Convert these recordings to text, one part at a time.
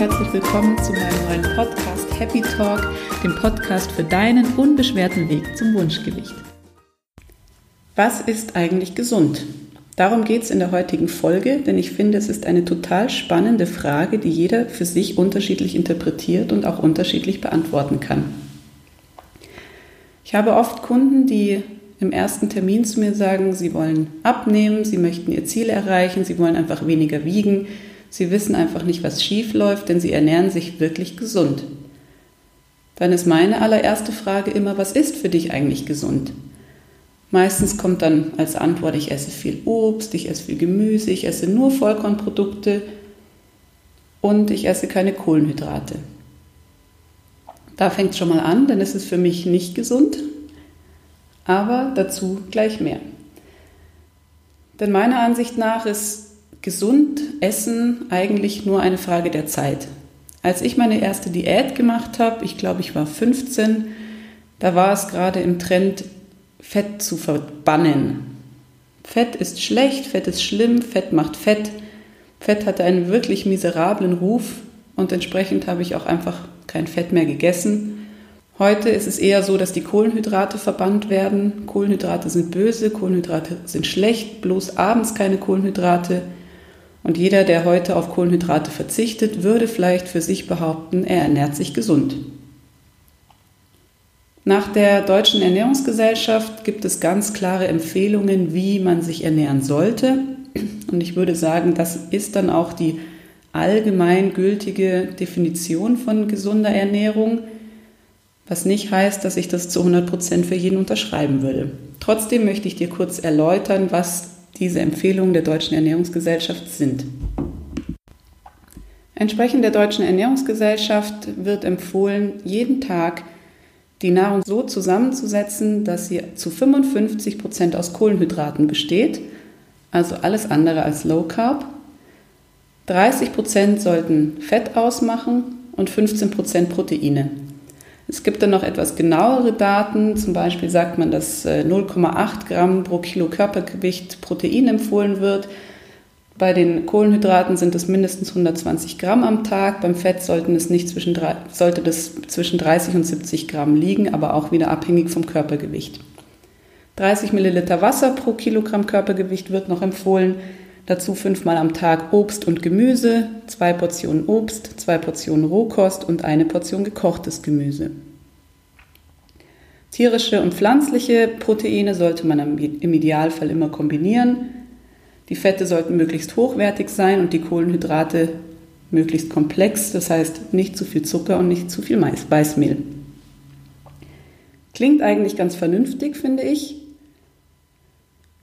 herzlich willkommen zu meinem neuen Podcast Happy Talk, dem Podcast für deinen unbeschwerten Weg zum Wunschgewicht. Was ist eigentlich gesund? Darum geht es in der heutigen Folge, denn ich finde, es ist eine total spannende Frage, die jeder für sich unterschiedlich interpretiert und auch unterschiedlich beantworten kann. Ich habe oft Kunden, die im ersten Termin zu mir sagen, sie wollen abnehmen, sie möchten ihr Ziel erreichen, sie wollen einfach weniger wiegen, sie wissen einfach nicht, was schief läuft, denn sie ernähren sich wirklich gesund. Dann ist meine allererste Frage immer, was ist für dich eigentlich gesund? Meistens kommt dann als Antwort, ich esse viel Obst, ich esse viel Gemüse, ich esse nur Vollkornprodukte und ich esse keine Kohlenhydrate. Da fängt es schon mal an, denn es ist für mich nicht gesund, aber dazu gleich mehr. Denn meiner Ansicht nach ist gesund Essen eigentlich nur eine Frage der Zeit. Als ich meine erste Diät gemacht habe, ich glaube, ich war 15, da war es gerade im Trend, Fett zu verbannen. Fett ist schlecht, Fett ist schlimm, Fett macht Fett. Fett hatte einen wirklich miserablen Ruf und entsprechend habe ich auch einfach kein Fett mehr gegessen. Heute ist es eher so, dass die Kohlenhydrate verbannt werden. Kohlenhydrate sind böse, Kohlenhydrate sind schlecht, bloß abends keine Kohlenhydrate. Und jeder, der heute auf Kohlenhydrate verzichtet, würde vielleicht für sich behaupten, er ernährt sich gesund. Nach der Deutschen Ernährungsgesellschaft gibt es ganz klare Empfehlungen, wie man sich ernähren sollte. Und ich würde sagen, das ist dann auch die allgemein gültige Definition von gesunder Ernährung, was nicht heißt, dass ich das zu 100 Prozent für jeden unterschreiben würde. Trotzdem möchte ich dir kurz erläutern, was diese Empfehlungen der Deutschen Ernährungsgesellschaft sind. Entsprechend der Deutschen Ernährungsgesellschaft wird empfohlen, jeden Tag die Nahrung so zusammenzusetzen, dass sie zu 55 Prozent aus Kohlenhydraten besteht, also alles andere als Low Carb. 30 Prozent sollten Fett ausmachen und 15 Prozent Proteine. Es gibt dann noch etwas genauere Daten, zum Beispiel sagt man, dass 0,8 äh, Gramm pro Kilo Körpergewicht Protein empfohlen wird. Bei den Kohlenhydraten sind es mindestens 120 Gramm am Tag. Beim Fett sollten es nicht zwischen, sollte das zwischen 30 und 70 Gramm liegen, aber auch wieder abhängig vom Körpergewicht. 30 Milliliter Wasser pro Kilogramm Körpergewicht wird noch empfohlen. Dazu fünfmal am Tag Obst und Gemüse, zwei Portionen Obst, zwei Portionen Rohkost und eine Portion gekochtes Gemüse. Tierische und pflanzliche Proteine sollte man im Idealfall immer kombinieren. Die Fette sollten möglichst hochwertig sein und die Kohlenhydrate möglichst komplex, das heißt nicht zu viel Zucker und nicht zu viel Weißmehl. Klingt eigentlich ganz vernünftig, finde ich.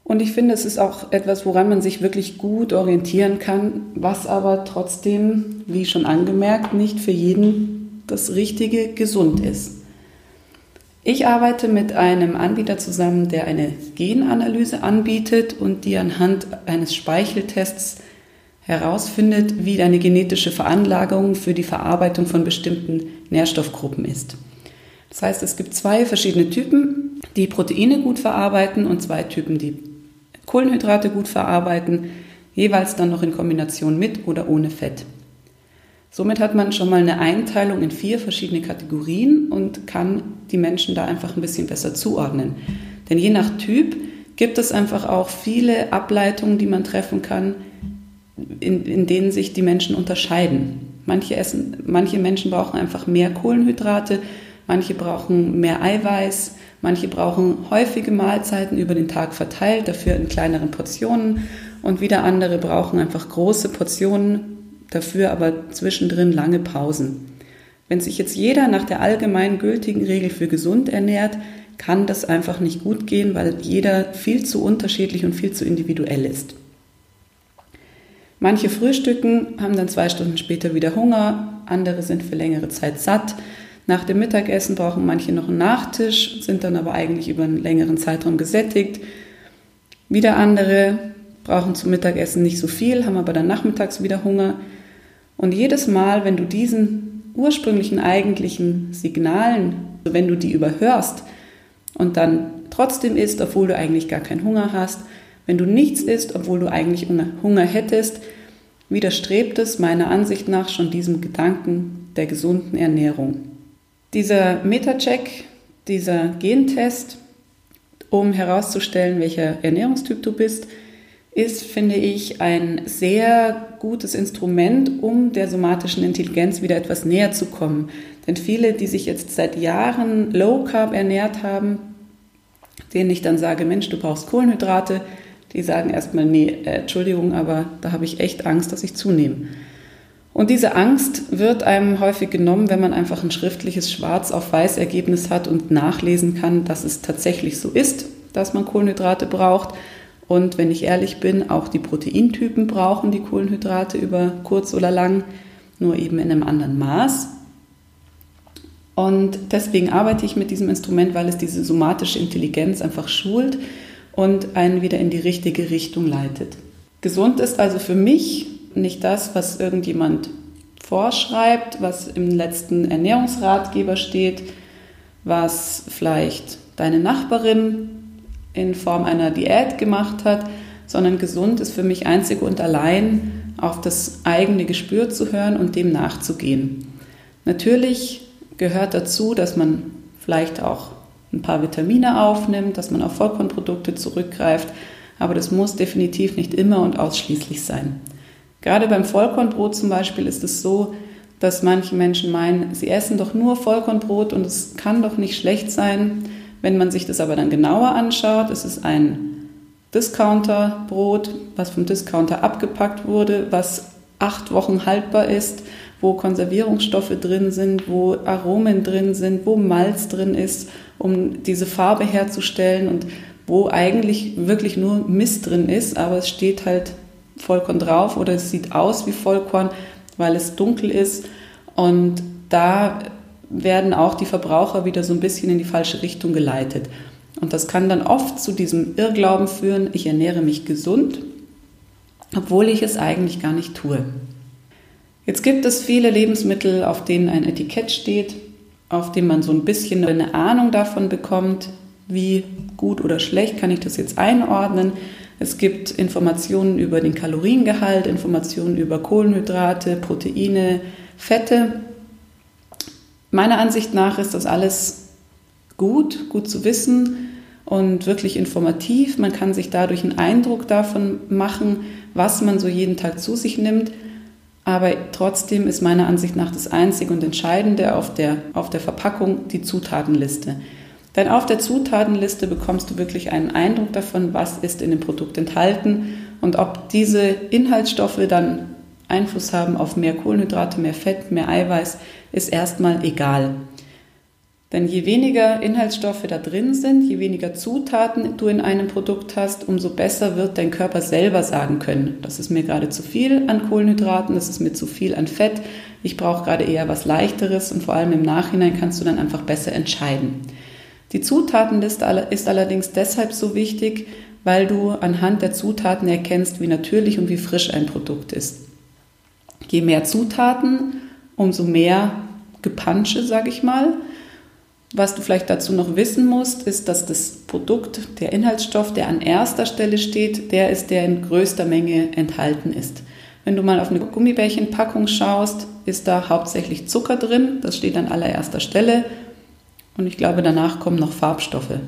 Und ich finde, es ist auch etwas, woran man sich wirklich gut orientieren kann, was aber trotzdem, wie schon angemerkt, nicht für jeden das Richtige gesund ist. Ich arbeite mit einem Anbieter zusammen, der eine Genanalyse anbietet und die anhand eines Speicheltests herausfindet, wie deine genetische Veranlagung für die Verarbeitung von bestimmten Nährstoffgruppen ist. Das heißt, es gibt zwei verschiedene Typen, die Proteine gut verarbeiten und zwei Typen, die Kohlenhydrate gut verarbeiten, jeweils dann noch in Kombination mit oder ohne Fett. Somit hat man schon mal eine Einteilung in vier verschiedene Kategorien und kann die Menschen da einfach ein bisschen besser zuordnen. Denn je nach Typ gibt es einfach auch viele Ableitungen, die man treffen kann, in, in denen sich die Menschen unterscheiden. Manche, essen, manche Menschen brauchen einfach mehr Kohlenhydrate, manche brauchen mehr Eiweiß, manche brauchen häufige Mahlzeiten über den Tag verteilt, dafür in kleineren Portionen und wieder andere brauchen einfach große Portionen dafür aber zwischendrin lange Pausen. Wenn sich jetzt jeder nach der allgemein gültigen Regel für gesund ernährt, kann das einfach nicht gut gehen, weil jeder viel zu unterschiedlich und viel zu individuell ist. Manche frühstücken, haben dann zwei Stunden später wieder Hunger, andere sind für längere Zeit satt. Nach dem Mittagessen brauchen manche noch einen Nachtisch, sind dann aber eigentlich über einen längeren Zeitraum gesättigt. Wieder andere brauchen zum Mittagessen nicht so viel, haben aber dann nachmittags wieder Hunger. Und jedes Mal, wenn du diesen ursprünglichen eigentlichen Signalen, wenn du die überhörst und dann trotzdem isst, obwohl du eigentlich gar keinen Hunger hast, wenn du nichts isst, obwohl du eigentlich Hunger hättest, widerstrebt es meiner Ansicht nach schon diesem Gedanken der gesunden Ernährung. Dieser Meta-Check, dieser Gentest, um herauszustellen, welcher Ernährungstyp du bist, ist, finde ich, ein sehr gutes Instrument, um der somatischen Intelligenz wieder etwas näher zu kommen. Denn viele, die sich jetzt seit Jahren Low Carb ernährt haben, denen ich dann sage, Mensch, du brauchst Kohlenhydrate, die sagen erstmal, nee, äh, Entschuldigung, aber da habe ich echt Angst, dass ich zunehme. Und diese Angst wird einem häufig genommen, wenn man einfach ein schriftliches Schwarz auf Weiß Ergebnis hat und nachlesen kann, dass es tatsächlich so ist, dass man Kohlenhydrate braucht. Und wenn ich ehrlich bin, auch die Proteintypen brauchen die Kohlenhydrate über kurz oder lang, nur eben in einem anderen Maß. Und deswegen arbeite ich mit diesem Instrument, weil es diese somatische Intelligenz einfach schult und einen wieder in die richtige Richtung leitet. Gesund ist also für mich nicht das, was irgendjemand vorschreibt, was im letzten Ernährungsratgeber steht, was vielleicht deine Nachbarin in Form einer Diät gemacht hat, sondern gesund ist für mich einzig und allein auf das eigene Gespür zu hören und dem nachzugehen. Natürlich gehört dazu, dass man vielleicht auch ein paar Vitamine aufnimmt, dass man auf Vollkornprodukte zurückgreift, aber das muss definitiv nicht immer und ausschließlich sein. Gerade beim Vollkornbrot zum Beispiel ist es so, dass manche Menschen meinen, sie essen doch nur Vollkornbrot und es kann doch nicht schlecht sein. Wenn man sich das aber dann genauer anschaut, ist es ein Discounterbrot, was vom Discounter abgepackt wurde, was acht Wochen haltbar ist, wo Konservierungsstoffe drin sind, wo Aromen drin sind, wo Malz drin ist, um diese Farbe herzustellen und wo eigentlich wirklich nur Mist drin ist, aber es steht halt Vollkorn drauf oder es sieht aus wie Vollkorn, weil es dunkel ist und da werden auch die Verbraucher wieder so ein bisschen in die falsche Richtung geleitet. Und das kann dann oft zu diesem Irrglauben führen, ich ernähre mich gesund, obwohl ich es eigentlich gar nicht tue. Jetzt gibt es viele Lebensmittel, auf denen ein Etikett steht, auf dem man so ein bisschen eine Ahnung davon bekommt, wie gut oder schlecht kann ich das jetzt einordnen. Es gibt Informationen über den Kaloriengehalt, Informationen über Kohlenhydrate, Proteine, Fette. Meiner Ansicht nach ist das alles gut, gut zu wissen und wirklich informativ. Man kann sich dadurch einen Eindruck davon machen, was man so jeden Tag zu sich nimmt. Aber trotzdem ist meiner Ansicht nach das Einzige und Entscheidende auf der, auf der Verpackung die Zutatenliste. Denn auf der Zutatenliste bekommst du wirklich einen Eindruck davon, was ist in dem Produkt enthalten und ob diese Inhaltsstoffe dann Einfluss haben auf mehr Kohlenhydrate, mehr Fett, mehr Eiweiß, ist erstmal egal. Denn je weniger Inhaltsstoffe da drin sind, je weniger Zutaten du in einem Produkt hast, umso besser wird dein Körper selber sagen können, das ist mir gerade zu viel an Kohlenhydraten, das ist mir zu viel an Fett, ich brauche gerade eher was leichteres und vor allem im Nachhinein kannst du dann einfach besser entscheiden. Die Zutatenliste ist allerdings deshalb so wichtig, weil du anhand der Zutaten erkennst, wie natürlich und wie frisch ein Produkt ist. Je mehr Zutaten, umso mehr Gepansche, sage ich mal. Was du vielleicht dazu noch wissen musst, ist, dass das Produkt, der Inhaltsstoff, der an erster Stelle steht, der ist, der in größter Menge enthalten ist. Wenn du mal auf eine Gummibärchenpackung schaust, ist da hauptsächlich Zucker drin, das steht an allererster Stelle. Und ich glaube, danach kommen noch Farbstoffe.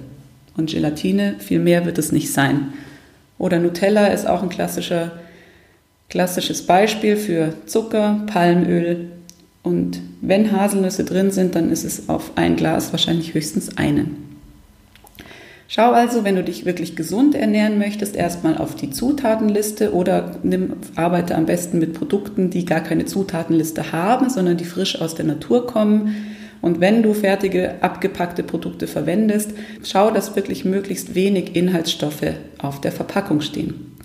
Und Gelatine, viel mehr wird es nicht sein. Oder Nutella ist auch ein klassischer, klassisches Beispiel für Zucker, Palmöl, und wenn Haselnüsse drin sind, dann ist es auf ein Glas wahrscheinlich höchstens einen. Schau also, wenn du dich wirklich gesund ernähren möchtest, erstmal auf die Zutatenliste oder nimm, arbeite am besten mit Produkten, die gar keine Zutatenliste haben, sondern die frisch aus der Natur kommen. Und wenn du fertige, abgepackte Produkte verwendest, schau, dass wirklich möglichst wenig Inhaltsstoffe auf der Verpackung stehen.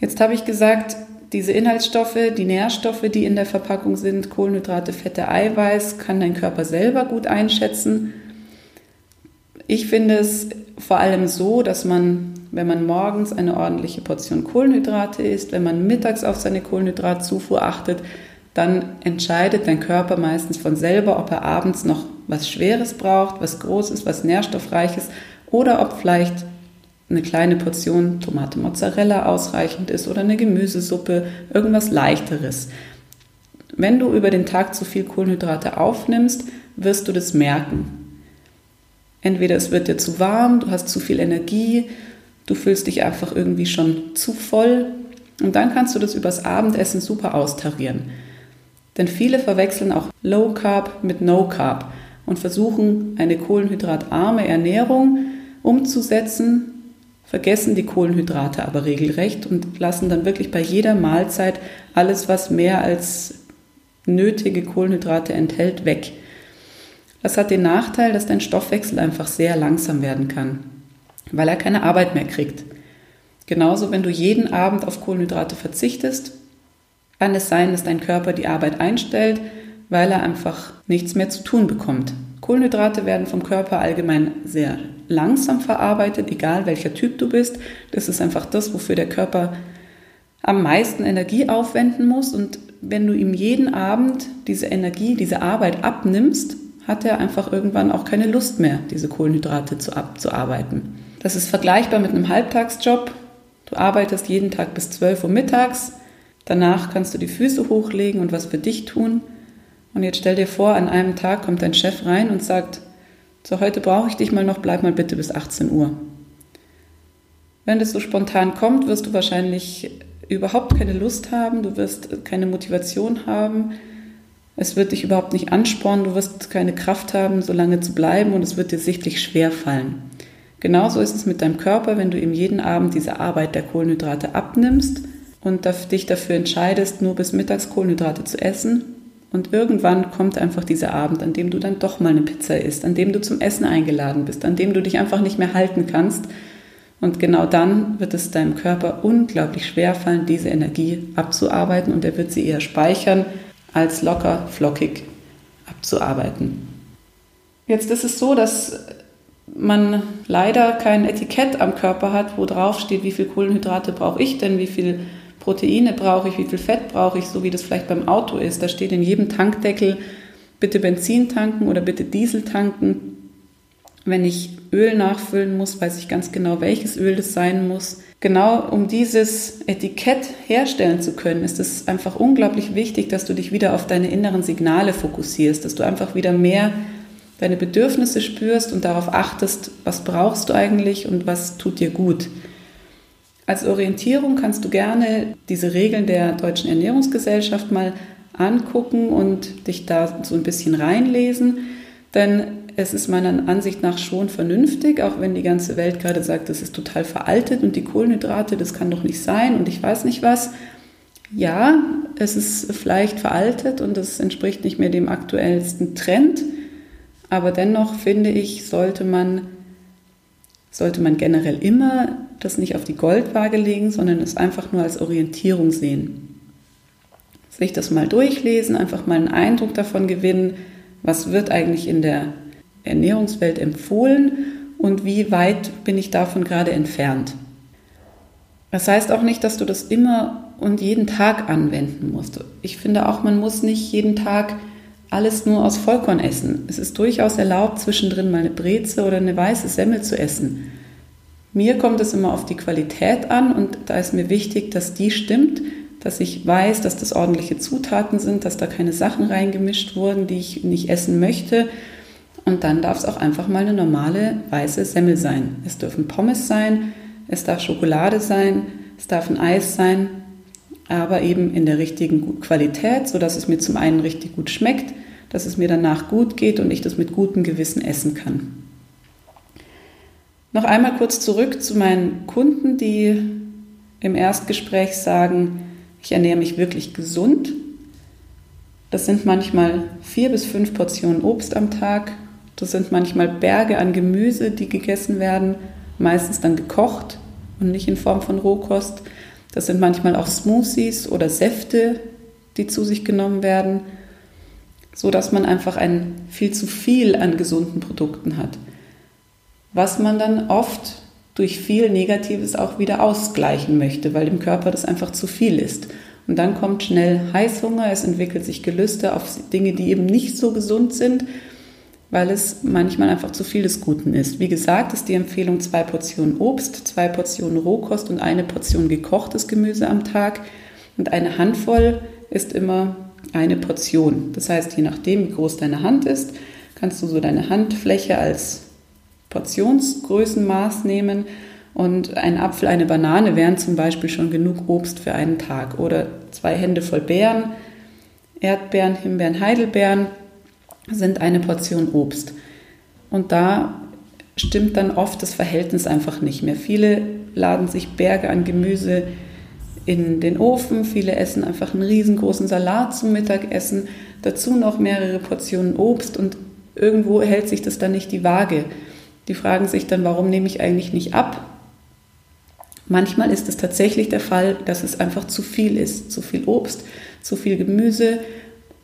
Jetzt habe ich gesagt, diese Inhaltsstoffe, die Nährstoffe, die in der Verpackung sind, Kohlenhydrate, Fette, Eiweiß, kann dein Körper selber gut einschätzen. Ich finde es vor allem so, dass man, wenn man morgens eine ordentliche Portion Kohlenhydrate isst, wenn man mittags auf seine Kohlenhydratzufuhr achtet, dann entscheidet dein Körper meistens von selber, ob er abends noch was Schweres braucht, was Großes, was Nährstoffreiches oder ob vielleicht eine kleine Portion Tomate Mozzarella ausreichend ist oder eine Gemüsesuppe, irgendwas leichteres. Wenn du über den Tag zu viel Kohlenhydrate aufnimmst, wirst du das merken. Entweder es wird dir zu warm, du hast zu viel Energie, du fühlst dich einfach irgendwie schon zu voll und dann kannst du das übers Abendessen super austarieren. Denn viele verwechseln auch Low Carb mit No Carb und versuchen eine kohlenhydratarme Ernährung umzusetzen, vergessen die Kohlenhydrate aber regelrecht und lassen dann wirklich bei jeder Mahlzeit alles, was mehr als nötige Kohlenhydrate enthält, weg. Das hat den Nachteil, dass dein Stoffwechsel einfach sehr langsam werden kann, weil er keine Arbeit mehr kriegt. Genauso, wenn du jeden Abend auf Kohlenhydrate verzichtest, kann es sein, dass dein Körper die Arbeit einstellt, weil er einfach nichts mehr zu tun bekommt. Kohlenhydrate werden vom Körper allgemein sehr langsam verarbeitet, egal welcher Typ du bist. Das ist einfach das, wofür der Körper am meisten Energie aufwenden muss. Und wenn du ihm jeden Abend diese Energie, diese Arbeit abnimmst, hat er einfach irgendwann auch keine Lust mehr, diese Kohlenhydrate zu abzuarbeiten. Das ist vergleichbar mit einem Halbtagsjob. Du arbeitest jeden Tag bis 12 Uhr mittags. Danach kannst du die Füße hochlegen und was für dich tun. Und jetzt stell dir vor, an einem Tag kommt dein Chef rein und sagt, so heute brauche ich dich mal noch, bleib mal bitte bis 18 Uhr. Wenn das so spontan kommt, wirst du wahrscheinlich überhaupt keine Lust haben, du wirst keine Motivation haben, es wird dich überhaupt nicht anspornen, du wirst keine Kraft haben, so lange zu bleiben und es wird dir sichtlich schwer fallen. Genauso ist es mit deinem Körper, wenn du ihm jeden Abend diese Arbeit der Kohlenhydrate abnimmst und dich dafür entscheidest, nur bis mittags Kohlenhydrate zu essen. Und irgendwann kommt einfach dieser Abend, an dem du dann doch mal eine Pizza isst, an dem du zum Essen eingeladen bist, an dem du dich einfach nicht mehr halten kannst. Und genau dann wird es deinem Körper unglaublich schwer fallen, diese Energie abzuarbeiten und er wird sie eher speichern, als locker, flockig abzuarbeiten. Jetzt ist es so, dass man leider kein Etikett am Körper hat, wo drauf steht, wie viel Kohlenhydrate brauche ich denn, wie viel Proteine brauche ich, wie viel Fett brauche ich, so wie das vielleicht beim Auto ist. Da steht in jedem Tankdeckel, bitte Benzin tanken oder bitte Diesel tanken. Wenn ich Öl nachfüllen muss, weiß ich ganz genau, welches Öl das sein muss. Genau um dieses Etikett herstellen zu können, ist es einfach unglaublich wichtig, dass du dich wieder auf deine inneren Signale fokussierst, dass du einfach wieder mehr deine Bedürfnisse spürst und darauf achtest, was brauchst du eigentlich und was tut dir gut. Als Orientierung kannst du gerne diese Regeln der Deutschen Ernährungsgesellschaft mal angucken und dich da so ein bisschen reinlesen, denn es ist meiner Ansicht nach schon vernünftig, auch wenn die ganze Welt gerade sagt, das ist total veraltet und die Kohlenhydrate, das kann doch nicht sein und ich weiß nicht was. Ja, es ist vielleicht veraltet und es entspricht nicht mehr dem aktuellsten Trend, aber dennoch finde ich, sollte man sollte man generell immer das nicht auf die Goldwaage legen, sondern es einfach nur als Orientierung sehen. Sich das mal durchlesen, einfach mal einen Eindruck davon gewinnen, was wird eigentlich in der Ernährungswelt empfohlen und wie weit bin ich davon gerade entfernt. Das heißt auch nicht, dass du das immer und jeden Tag anwenden musst. Ich finde auch, man muss nicht jeden Tag alles nur aus Vollkorn essen. Es ist durchaus erlaubt, zwischendrin mal eine Breze oder eine weiße Semmel zu essen. Mir kommt es immer auf die Qualität an und da ist mir wichtig, dass die stimmt, dass ich weiß, dass das ordentliche Zutaten sind, dass da keine Sachen reingemischt wurden, die ich nicht essen möchte. Und dann darf es auch einfach mal eine normale weiße Semmel sein. Es dürfen Pommes sein, es darf Schokolade sein, es darf ein Eis sein, aber eben in der richtigen Qualität, sodass es mir zum einen richtig gut schmeckt, dass es mir danach gut geht und ich das mit gutem Gewissen essen kann. Noch einmal kurz zurück zu meinen Kunden, die im Erstgespräch sagen, ich ernähre mich wirklich gesund. Das sind manchmal vier bis fünf Portionen Obst am Tag. Das sind manchmal Berge an Gemüse, die gegessen werden, meistens dann gekocht und nicht in Form von Rohkost. Das sind manchmal auch Smoothies oder Säfte, die zu sich genommen werden, so dass man einfach ein viel zu viel an gesunden Produkten hat, was man dann oft durch viel Negatives auch wieder ausgleichen möchte, weil dem Körper das einfach zu viel ist. Und dann kommt schnell Heißhunger, es entwickelt sich Gelüste auf Dinge, die eben nicht so gesund sind. Weil es manchmal einfach zu viel des Guten ist. Wie gesagt, ist die Empfehlung zwei Portionen Obst, zwei Portionen Rohkost und eine Portion gekochtes Gemüse am Tag. Und eine Handvoll ist immer eine Portion. Das heißt, je nachdem, wie groß deine Hand ist, kannst du so deine Handfläche als Portionsgrößenmaß nehmen. Und ein Apfel, eine Banane wären zum Beispiel schon genug Obst für einen Tag. Oder zwei Hände voll Beeren, Erdbeeren, Himbeeren, Heidelbeeren sind eine Portion Obst. Und da stimmt dann oft das Verhältnis einfach nicht mehr. Viele laden sich Berge an Gemüse in den Ofen, viele essen einfach einen riesengroßen Salat zum Mittagessen, dazu noch mehrere Portionen Obst und irgendwo hält sich das dann nicht die Waage. Die fragen sich dann, warum nehme ich eigentlich nicht ab? Manchmal ist es tatsächlich der Fall, dass es einfach zu viel ist, zu viel Obst, zu viel Gemüse,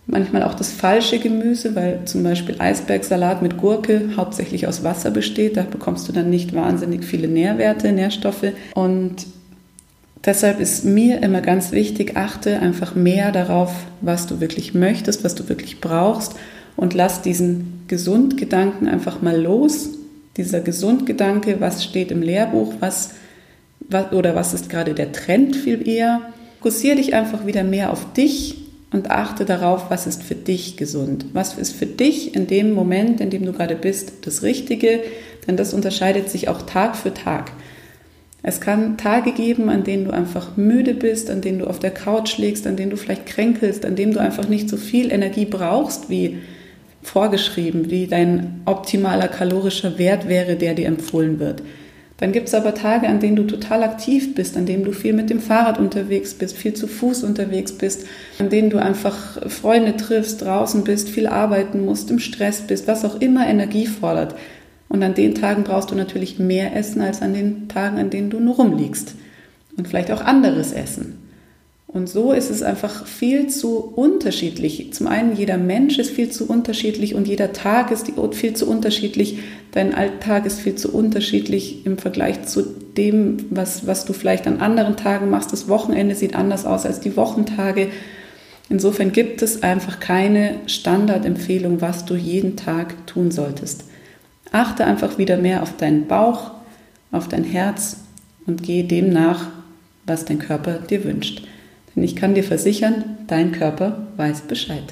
Manchmal auch das falsche Gemüse, weil zum Beispiel Eisbergsalat mit Gurke hauptsächlich aus Wasser besteht. Da bekommst du dann nicht wahnsinnig viele Nährwerte, Nährstoffe. Und deshalb ist mir immer ganz wichtig, achte einfach mehr darauf, was du wirklich möchtest, was du wirklich brauchst und lass diesen Gesundgedanken einfach mal los. Dieser Gesundgedanke, was steht im Lehrbuch, was, was oder was ist gerade der Trend viel eher. Fokussiere dich einfach wieder mehr auf dich und achte darauf, was ist für dich gesund. Was ist für dich in dem Moment, in dem du gerade bist, das Richtige, denn das unterscheidet sich auch Tag für Tag. Es kann Tage geben, an denen du einfach müde bist, an denen du auf der Couch liegst, an denen du vielleicht kränkelst, an denen du einfach nicht so viel Energie brauchst, wie vorgeschrieben, wie dein optimaler kalorischer Wert wäre, der dir empfohlen wird. Dann gibt es aber Tage, an denen du total aktiv bist, an denen du viel mit dem Fahrrad unterwegs bist, viel zu Fuß unterwegs bist, an denen du einfach Freunde triffst, draußen bist, viel arbeiten musst, im Stress bist, was auch immer Energie fordert. Und an den Tagen brauchst du natürlich mehr Essen als an den Tagen, an denen du nur rumliegst. Und vielleicht auch anderes Essen. Und so ist es einfach viel zu unterschiedlich. Zum einen, jeder Mensch ist viel zu unterschiedlich und jeder Tag ist viel zu unterschiedlich. Dein Alltag ist viel zu unterschiedlich im Vergleich zu dem, was, was du vielleicht an anderen Tagen machst. Das Wochenende sieht anders aus als die Wochentage. Insofern gibt es einfach keine Standardempfehlung, was du jeden Tag tun solltest. Achte einfach wieder mehr auf deinen Bauch, auf dein Herz und gehe dem nach, was dein Körper dir wünscht. Denn ich kann dir versichern, dein Körper weiß Bescheid.